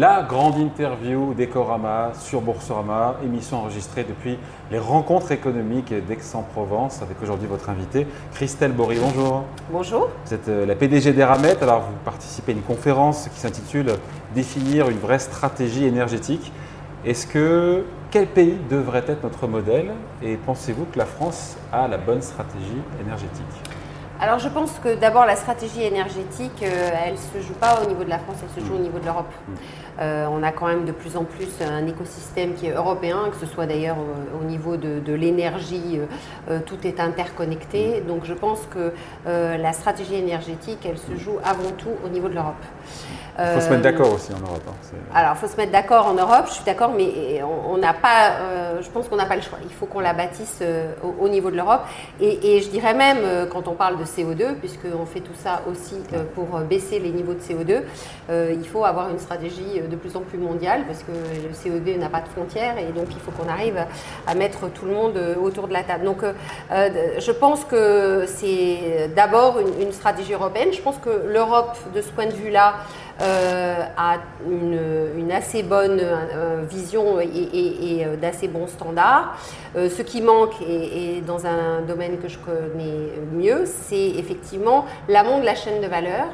la grande interview d'Ecorama sur Boursorama, émission enregistrée depuis les rencontres économiques d'Aix-en-Provence, avec aujourd'hui votre invité Christelle Bory. Bonjour. Bonjour. Vous êtes euh, la PDG d'Eramet, alors vous participez à une conférence qui s'intitule Définir une vraie stratégie énergétique. Est-ce que quel pays devrait être notre modèle et pensez-vous que la France a la bonne stratégie énergétique? Alors je pense que d'abord la stratégie énergétique, euh, elle ne se joue pas au niveau de la France, elle se joue au niveau de l'Europe. Mm. Euh, on a quand même de plus en plus un écosystème qui est européen, que ce soit d'ailleurs au, niveau de, l'énergie, euh, tout est interconnecté. Donc je pense que la stratégie énergétique, elle se joue avant tout au niveau de l'Europe. Il faut se mettre d'accord aussi en Europe. Hein, alors, il faut se mettre d'accord en Europe, je suis d'accord, mais on n'a pas, je pense qu'on n'a pas le choix. Il faut qu'on la bâtisse au, niveau de l'Europe. Et, et, je dirais même, quand on parle de CO2, puisqu'on fait tout ça aussi euh, pour euh, baisser les niveaux de CO2, euh, il faut avoir une stratégie de plus en plus mondiale, parce que le CO2 n'a pas de frontières, et donc il faut qu'on arrive à mettre tout le monde autour de la table. Donc je pense que c'est d'abord une, stratégie européenne. Je pense que l'Europe, de ce point de vue-là, a une, assez bonne vision et, d'assez bons standards. ce qui manque, et, dans un domaine que je connais mieux, c'est effectivement l'amont de la chaîne de valeur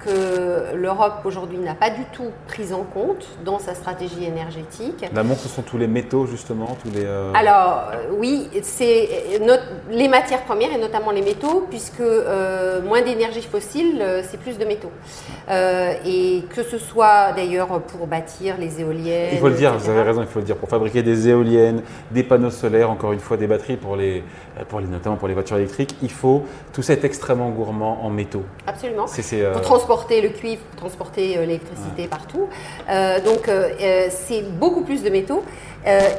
que l'Europe aujourd'hui n'a pas du tout prise en compte dans sa stratégie énergétique. L'amont, ce sont tous les métaux justement, tous les. Euh, Alors euh, oui, c'est les matières premières et notamment les métaux, puisque euh, moins d'énergie fossile, c'est plus de métaux. et que ce soit d'ailleurs pour bâtir les éoliennes. Il faut le dire, vous avez raison, il faut le dire. Pour fabriquer des éoliennes, des panneaux solaires, encore une fois des batteries pour les, pour les notamment pour les voitures électriques, il faut tout ça est extrêmement gourmand en métaux. Absolument. C'est, pour transporter le cuivre, pour transporter l'électricité partout. donc c'est beaucoup plus de métaux.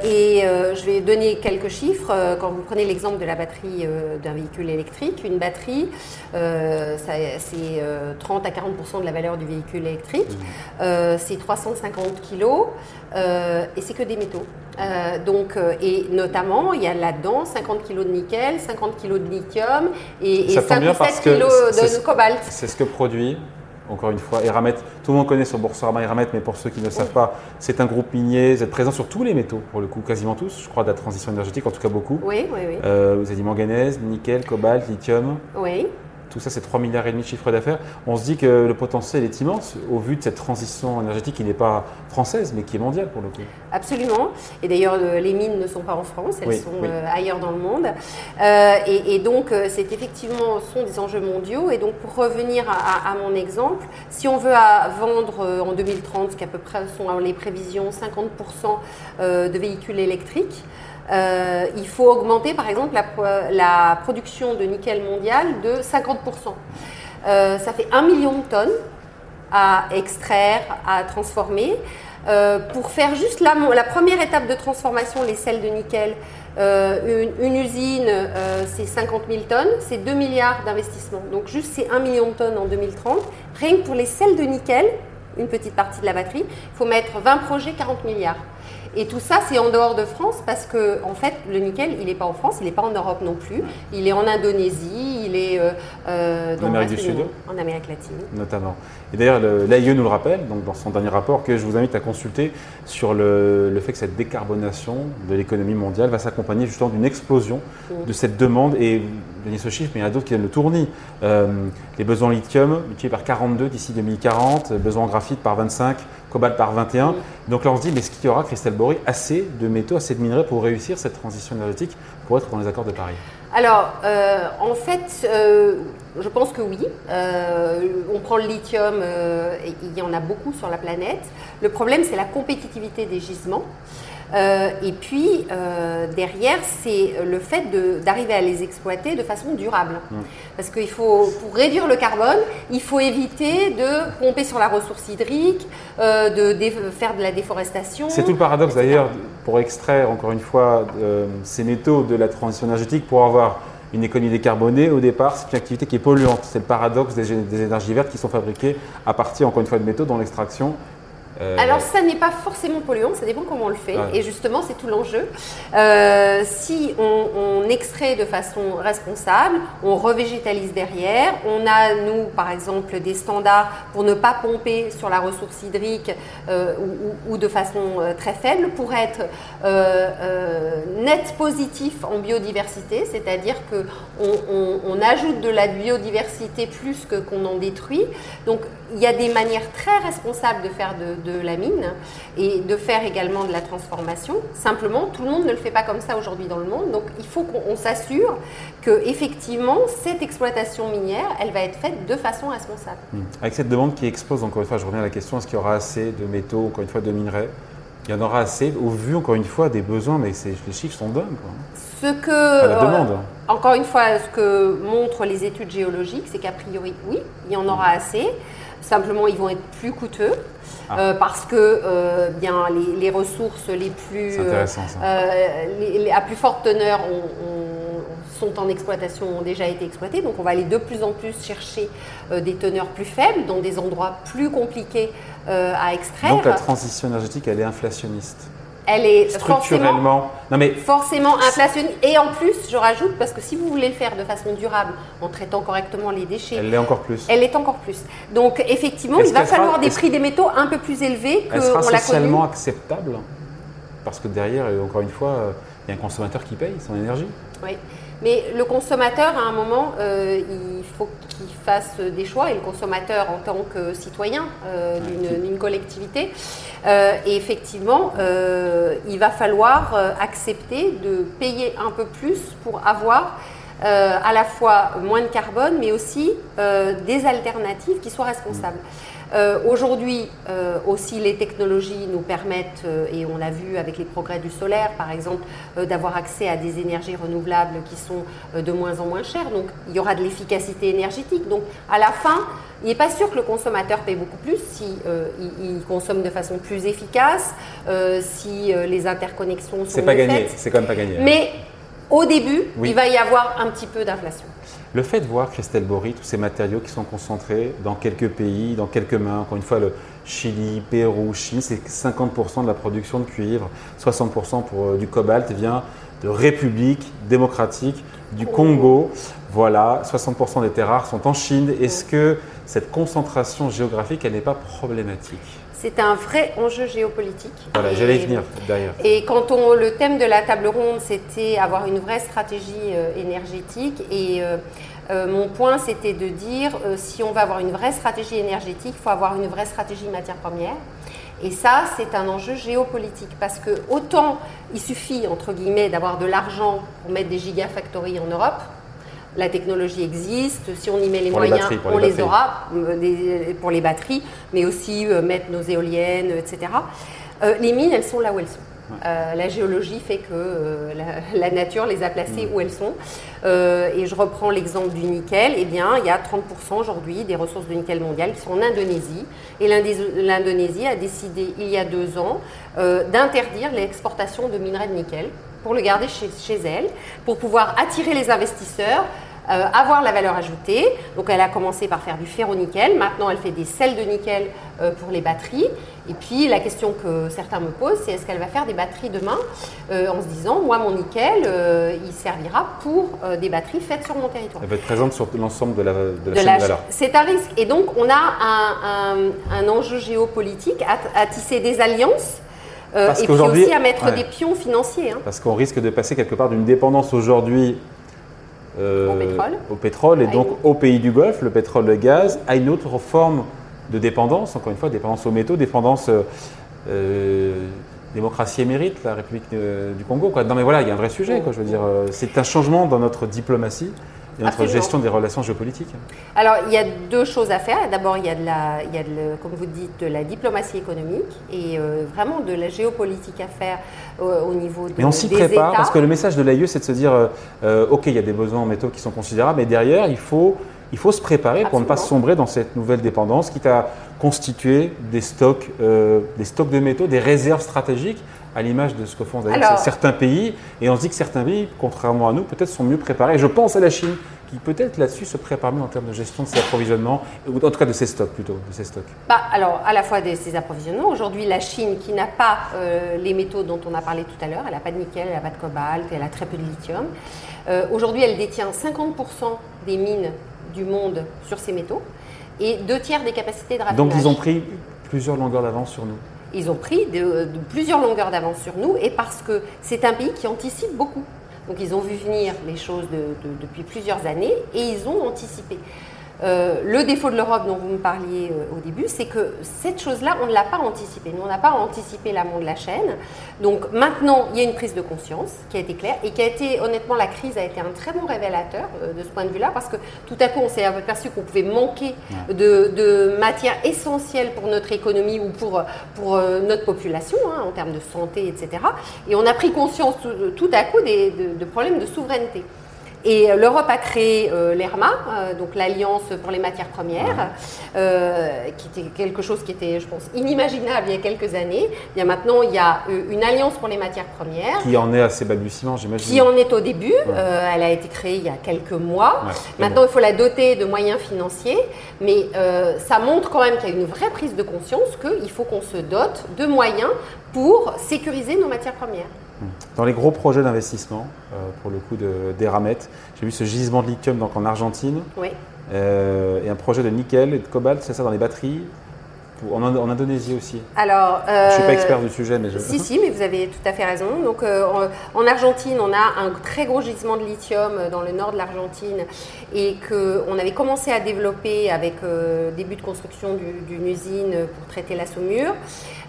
et je vais donner quelques chiffres. Quand vous prenez l'exemple de la batterie d'un véhicule électrique, une batterie, c'est 30 à 40% de la valeur du véhicule électrique. Mmh. c'est 350 kilos et c'est que des métaux. Donc, et notamment, il y a là-dedans 50 kg de nickel, 50 kg de lithium et, et 5 ou 7 kg de cobalt. C'est ce que produit encore une fois, Eramet, tout le monde connaît sur Boursorama Eramet, mais pour ceux qui ne savent pas, c'est un groupe minier, vous êtes présent sur tous les métaux, pour le coup, quasiment tous, je crois, de la transition énergétique, en tout cas beaucoup. Oui, oui, oui. Euh, vous avez dit manganèse, nickel, cobalt, lithium. Oui. Tout ça, c'est 3 milliards et demi de chiffre d'affaires. On se dit que le potentiel est immense au vu de cette transition énergétique qui n'est pas française, mais qui est mondiale pour le coup. Absolument. Et d'ailleurs, les mines ne sont pas en France, elles sont euh, ailleurs dans le monde. Euh, et, donc, euh, c'est effectivement sont des enjeux mondiaux. Et donc, pour revenir à, mon exemple, si on veut vendre en 2030, ce qu'à peu près sont les prévisions, 50% de véhicules électriques, euh, il faut augmenter par exemple la, production de nickel mondial de 50%. Euh, ça fait 1 million de tonnes à extraire, à transformer. Euh, pour faire juste la, la, première étape de transformation, les sels de nickel, une, usine, c'est 50 000 tonnes, c'est 2 milliards d'investissements. Donc juste c'est 1 million de tonnes en 2030. Rien que pour les sels de nickel, une petite partie de la batterie, il faut mettre 20 projets, 40 milliards. Et tout ça, c'est en dehors de France parce que, en fait, le nickel, il n'est pas en France, il n'est pas en Europe non plus. Il est en Indonésie, il est euh, euh, en Amérique du Sud, en Amérique latine, notamment. Et d'ailleurs, l'AIE nous le rappelle, donc dans son dernier rapport, que je vous invite à consulter sur le, fait que cette décarbonation de l'économie mondiale va s'accompagner justement d'une explosion de cette demande. Et vous donnez ce chiffre, mais il y en a d'autres qui viennent le tourner. Euh, les besoins en lithium multipliés par 42 d'ici 2040, besoins en graphite par 25 par 21. Donc là, on se dit, mais est-ce qu'il y aura, Christelle Bory, assez de métaux, assez de minerais pour réussir cette transition énergétique pour être dans les accords de Paris? Alors, euh, en fait, euh, je pense que oui. Euh, on prend le lithium, il y en a beaucoup sur la planète. Le problème, c'est la compétitivité des gisements. Euh, et puis, euh, derrière, c'est le fait d'arriver à les exploiter de façon durable. Mmh. Parce qu'il faut, pour réduire le carbone, il faut éviter de pomper sur la ressource hydrique, euh, de faire de la déforestation. C'est tout le paradoxe d'ailleurs, pour extraire encore une fois ces métaux de la transition énergétique, pour avoir une économie décarbonée, au départ, c'est une activité qui est polluante. C'est le paradoxe des, des, énergies vertes qui sont fabriquées à partir, encore une fois, de métaux dont l'extraction euh, Alors, ça n'est pas forcément polluant, ça dépend comment on le fait. Et justement, c'est tout l'enjeu. Euh, si on, extrait de façon responsable, on revégétalise derrière. On a, nous, par exemple, des standards pour ne pas pomper sur la ressource hydrique euh, ou, de façon très faible pour être net positif en biodiversité, c'est-à-dire qu'on on, ajoute de la biodiversité plus que qu'on en détruit. Donc, il y a des manières très responsables de faire de de la mine et de faire également de la transformation. Simplement, tout le monde ne le fait pas comme ça aujourd'hui dans le monde. Donc, il faut qu'on s'assure que effectivement cette exploitation minière, elle va être faite de façon responsable. Hmm. Avec cette demande qui explose, encore une fois, je reviens à la question est-ce qu'il y aura assez de métaux, encore une fois, de minerais? Il y en aura assez au vu, encore une fois, des besoins, mais les chiffres sont dingues. Ce que, la demande. Euh, encore une fois, ce que montrent les études géologiques, c'est qu'a priori, oui, il y en aura assez. Simplement, ils vont être plus coûteux. Ah. Euh, parce que euh, bien, les, ressources les plus, à plus forte teneur sont en exploitation, ont déjà été exploitées. Donc on va aller de plus en plus chercher des teneurs plus faibles dans des endroits plus compliqués à extraire. Donc la transition énergétique, elle est inflationniste elle est structurellement non mais forcément inflationniste. Et en plus, je rajoute, parce que si vous voulez le faire de façon durable, en traitant correctement les déchets, elle l'est encore plus. Elle est encore plus. Donc effectivement, il va falloir des prix des métaux un peu plus élevés que on l'a socialement acceptable, parce que derrière, encore une fois, il y a un consommateur qui paye son énergie. Oui. Mais le consommateur, à un moment, euh, il faut qu'il fasse des choix, et le consommateur en tant que citoyen euh, d'une collectivité. Euh, et effectivement, il va falloir accepter de payer un peu plus pour avoir à la fois moins de carbone, mais aussi des alternatives qui soient responsables. Euh, aujourd'hui euh, aussi, les technologies nous permettent, euh, et on l'a vu avec les progrès du solaire par exemple, d'avoir accès à des énergies renouvelables qui sont de moins en moins chères. Donc il y aura de l'efficacité énergétique. Donc à la fin, il n'est pas sûr que le consommateur paye beaucoup plus si il, consomme de façon plus efficace, si les interconnexions sont C'est pas gagné, c'est quand même pas gagné. Mais au début, il va y avoir un petit peu d'inflation. Le fait de voir, Christelle Bory, tous ces matériaux qui sont concentrés dans quelques pays, dans quelques mains, encore une fois, le Chili, Pérou, Chine, c'est 50% de la production de cuivre, 60% pour euh, du cobalt vient de République démocratique du Congo. Voilà, 60% des terres rares sont en Chine. Est-ce que cette concentration géographique, elle n'est pas problématique? C'est un vrai enjeu géopolitique. Voilà, j'allais y venir d'ailleurs. Et quand on, le thème de la table ronde, c'était avoir une vraie stratégie euh, énergétique. Et euh, euh, mon point, c'était de dire, si on va avoir une vraie stratégie énergétique, il faut avoir une vraie stratégie matière première. Et ça, c'est un enjeu géopolitique parce que autant il suffit, entre guillemets, d'avoir de l'argent pour mettre des gigafactories en Europe, la technologie existe, si on y met les moyens, on les, aura euh, pour les batteries, mais aussi euh, mettre nos éoliennes, etc. Euh, les mines, elles sont là où elles sont. la géologie fait que la, nature les a placées mm. où elles sont. et je reprends l'exemple du nickel. Eh bien, il y a 30% aujourd'hui des ressources de nickel mondiales qui sont en Indonésie. Et l'Indonésie a décidé, il y a deux ans, d'interdire l'exportation de minerais de nickel pour le garder chez, chez elle, pour pouvoir attirer les investisseurs, euh, avoir la valeur ajoutée. Donc elle a commencé par faire du ferro-nickel, maintenant elle fait des sels de nickel euh, pour les batteries. Et puis la question que certains me posent, c'est est-ce qu'elle va faire des batteries demain? Euh, en se disant, moi mon nickel, il servira pour des batteries faites sur mon territoire. Elle va être présente sur l'ensemble de la, de la chaîne de valeur. C'est un risque. Et donc on a un, enjeu géopolitique à, tisser des alliances. et puis aussi à mettre des pions financiers. Hein. Parce qu'on risque de passer quelque part d'une dépendance aujourd'hui euh, au pétrole, et donc au pays du Golfe, le pétrole, le gaz, à une autre forme de dépendance, encore une fois, dépendance aux métaux, dépendance euh, euh, démocratie émérite, la République du Congo. Quoi. Non mais voilà, il y a un vrai sujet, quoi, je veux dire, c'est un changement dans notre diplomatie et notre gestion des relations géopolitiques. Alors, il y a deux choses à faire. D'abord, il y a, de la, il y a comme vous dites, de la diplomatie économique et euh, vraiment de la géopolitique à faire euh, au niveau de, Mais on s'y prépare parce que le message de l'AIE, c'est de se dire euh, OK, il y a des besoins en métaux qui sont considérables, mais derrière, il faut, il faut se préparer pour ne pas sombrer dans cette nouvelle dépendance, qui à constituer des stocks, des stocks de métaux, des réserves stratégiques à l'image de ce que font certains pays. Et on se dit que certains pays, contrairement à nous, peut-être sont mieux préparés. Je pense à la Chine, qui peut-être là-dessus se prépare mieux en termes de gestion de ses approvisionnements, ou en tout cas de ses stocks plutôt, de ses stocks bah, Alors, à la fois de ses approvisionnements. Aujourd'hui, la Chine, qui n'a pas euh, les métaux dont on a parlé tout à l'heure, elle n'a pas de nickel, elle n'a pas de cobalt, elle a très peu de lithium. Euh, aujourd'hui, elle détient 50% des mines du monde sur ces métaux et deux tiers des capacités de raffinage. Donc, ils ont pris plusieurs longueurs d'avance sur nous ils ont pris de, plusieurs longueurs d'avance sur nous et parce que c'est un pays qui anticipe beaucoup. Donc ils ont vu venir les choses depuis plusieurs années et ils ont anticipé. Euh, le défaut de l'Europe dont vous me parliez euh, au début, c'est que cette chose-là, on ne l'a pas anticipée. Nous, on n'a pas anticipé l'amont de la chaîne. Donc maintenant, il y a une prise de conscience qui a été claire et qui a été, honnêtement, la crise a été un très bon révélateur euh, de ce point de vue-là parce que tout à coup, on s'est aperçu qu'on pouvait manquer de, de, matières essentielles pour notre économie ou pour, pour notre population, hein, en termes de santé, etc. Et on a pris conscience tout, à coup des, de problèmes de souveraineté. Et euh, l'Europe a créé euh, l'ERMA, euh, donc l'Alliance pour les matières premières, qui était quelque chose qui était, je pense, inimaginable il y a quelques années. Il y a maintenant, il y a une Alliance pour les matières premières. Qui en est assez balbutiement, j'imagine. Qui en est au début. elle a été créée il y a quelques mois. maintenant, il faut la doter de moyens financiers. Mais ça montre quand même qu'il y a une vraie prise de conscience qu'il faut qu'on se dote de moyens pour sécuriser nos matières premières. Dans les gros projets d'investissement, euh, pour le coup d'Eramet, j'ai vu ce gisement de lithium donc en Argentine. Oui. Euh, et un projet de nickel et de cobalt, c'est ça dans les batteries en, Indonésie aussi Alors, Je ne suis pas euh, expert du sujet, mais je... Si, si, mais vous avez tout à fait raison. Donc, en Argentine, on a un très gros gisement de lithium dans le nord de l'Argentine et qu'on avait commencé à développer avec début de construction d'une usine pour traiter la saumure.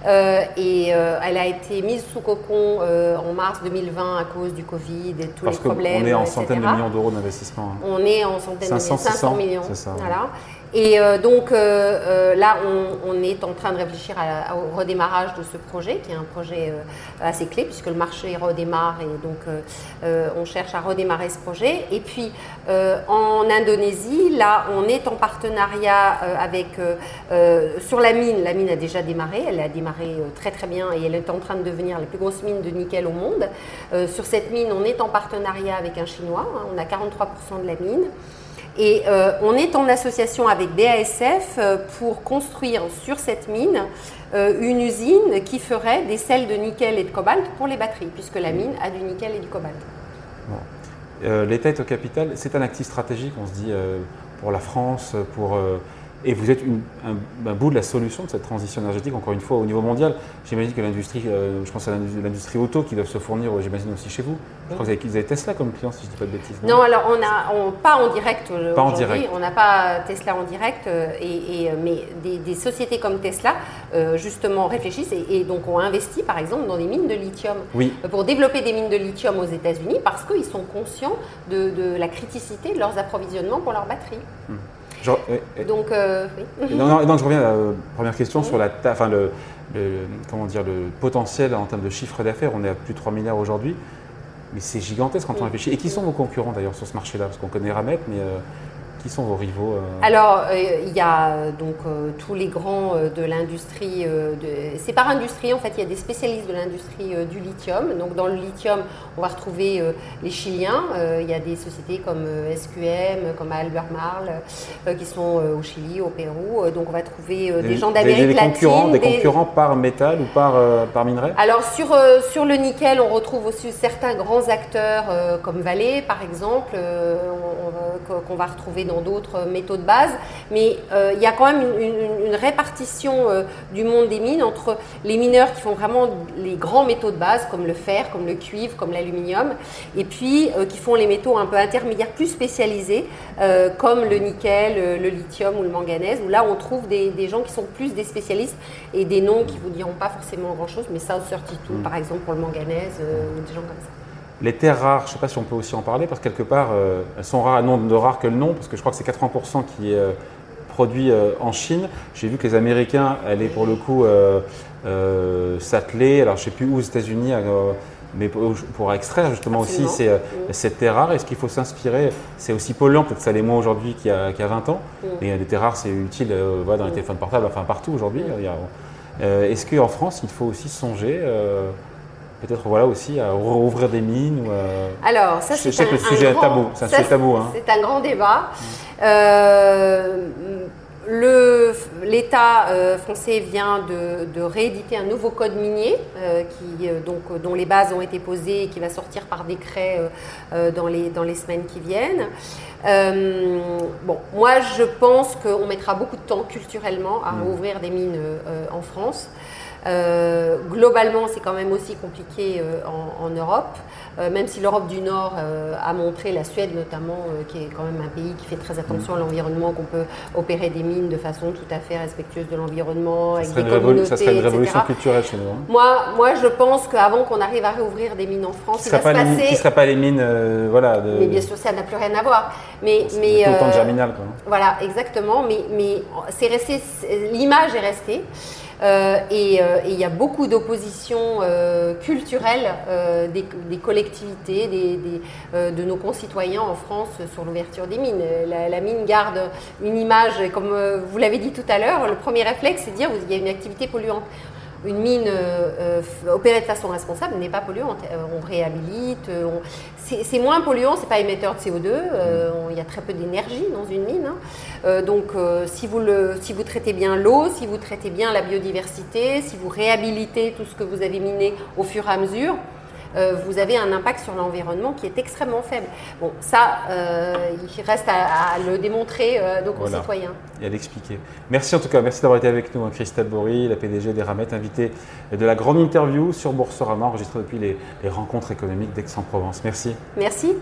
Euh, et euh, elle a été mise sous cocon euh, en mars 2020 à cause du Covid et tous les problèmes. On est en centaines de millions d'euros d'investissement. Hein. On est en centaines de millions, 500 millions. Ça, voilà. Et euh, donc euh, euh, là, on, est en train de réfléchir au redémarrage de ce projet, qui est un projet assez clé, puisque le marché redémarre et donc on cherche à redémarrer ce projet. Et puis en Indonésie, là, on est en partenariat avec, sur la mine, la mine a déjà démarré, elle a démarré très très bien et elle est en train de devenir la plus grosse mine de nickel au monde. sur cette mine, on est en partenariat avec un Chinois, hein, on a 43% de la mine. Et euh, on est en association avec BASF euh, pour construire sur cette mine euh, une usine qui ferait des sels de nickel et de cobalt pour les batteries, puisque la mine a du nickel et du cobalt. L'État est au capital, c'est un actif stratégique, on se dit, pour la France, pour et vous êtes un, bout de la solution de cette transition énergétique, encore une fois, au niveau mondial. J'imagine que l'industrie, euh, je pense à l'industrie auto qui doivent se fournir, j'imagine aussi chez vous. Je crois que vous avez, Tesla comme client, si je ne dis pas de bêtises. Non, alors on a, pas en direct Pas en direct. On n'a pas Tesla en direct, euh, et, euh, mais des, sociétés comme Tesla, justement, réfléchissent et, donc ont investi, par exemple, dans des mines de lithium. Oui. Pour développer des mines de lithium aux États-Unis parce qu'ils sont conscients de, la criticité de leurs approvisionnements pour leurs batteries. Hmm. Donc, euh, oui. non, non, je reviens à la première question sur la, enfin, le, comment dire, le potentiel en termes de chiffre d'affaires. On est à plus de 3 milliards aujourd'hui, mais c'est gigantesque quand on réfléchit. Et qui sont vos concurrents d'ailleurs sur ce marché-là? Parce qu'on connaît Ramet, mais euh, qui sont vos rivaux euh Alors, euh, il y a euh, donc tous les grands de l'industrie. c'est par industrie, en fait, il y a des spécialistes de l'industrie du lithium. Donc, dans le lithium, on va retrouver les Chiliens. il y a des sociétés comme SQM, comme Albert Marl, qui sont au Chili, au Pérou. donc, on va trouver des, gens d'Amérique latine. Concurrents, des, concurrents par métal ou par, par minerai? Alors, sur, sur le nickel, on retrouve aussi certains grands acteurs comme Vale, par exemple, qu'on va retrouver dans d'autres métaux de base, mais euh, il y a quand même une, répartition euh, du monde des mines entre les mineurs qui font vraiment les grands métaux de base, comme le fer, comme le cuivre, comme l'aluminium, et puis euh, qui font les métaux un peu intermédiaires, plus spécialisés, comme le nickel, le lithium ou le manganèse, où là on trouve des, gens qui sont plus des spécialistes et des noms qui vous diront pas forcément grand-chose, mais ça, Certitude, mm. par exemple, pour le manganèse, ou des gens comme ça. Les terres rares, je ne sais pas si on peut aussi en parler, parce que quelque part, euh, elles sont rares, non de rares que le nom, parce que je crois que c'est 80% qui est euh, produit euh, en Chine. J'ai vu que les Américains allaient pour le coup s'atteler, alors je ne sais plus où aux États-Unis, mais pour, extraire justement aussi ces, cette terre rare. Est-ce qu'il faut s'inspirer? C'est aussi polluant, peut-être ça l'est moins aujourd'hui qu'il y, a 20 ans, mm. mais les terres rares, c'est utile dans les mm. téléphones portables, enfin partout aujourd'hui. Est-ce qu'en France, il faut aussi songer peut-être voilà aussi à rouvrir des mines ou Alors, ça, c'est un, le sujet grand, tabou. C'est un sujet tabou. Hein. C'est un grand débat. L'État euh, français vient de, rééditer un nouveau code minier euh, qui, euh, donc, dont les bases ont été posées et qui va sortir par décret dans, les, dans les semaines qui viennent. bon, moi, je pense qu'on mettra beaucoup de temps culturellement à mmh. ouvrir des mines en France. Euh, globalement, c'est quand même aussi compliqué euh, en, Europe, euh, même si l'Europe du Nord a montré, la Suède notamment, qui est quand même un pays qui fait très attention à l'environnement, qu'on peut opérer des mines de façon tout à fait respectueuse de l'environnement, avec des communautés, Ça serait une révolution culturelle chez nous. Hein. Moi, moi, je pense qu'avant qu'on arrive à réouvrir des mines en France, ce ne serait pas les mines, voilà. Mais bien sûr, ça n'a plus rien à voir. Mais, mais tout le temps germinal, quoi. Voilà, exactement. Mais, mais c'est resté, l'image est restée. Euh, euh, et il y a beaucoup d'opposition euh, culturelle des, collectivités, de nos concitoyens en France sur l'ouverture des mines. La, mine garde une image, comme vous l'avez dit tout à l'heure, le premier réflexe, c'est de dire qu'il y a une activité polluante une mine opérée de façon responsable n'est pas polluante. On réhabilite, c'est moins polluant, c'est pas émetteur de CO2. il y a très peu d'énergie dans une mine. Hein. donc, si vous, le, si vous traitez bien l'eau, si vous traitez bien la biodiversité, si vous réhabilitez tout ce que vous avez miné au fur et à mesure, euh, vous avez un impact sur l'environnement qui est extrêmement faible. Bon, ça, euh, il reste à, le démontrer euh, nos concitoyens. Et à l'expliquer. Merci en tout cas, merci d'avoir été avec nous, hein, Christelle Bory, la PDG des Ramettes, invitée de la grande interview sur Boursorama, enregistrée depuis les, les rencontres économiques d'Aix-en-Provence. Merci. Merci.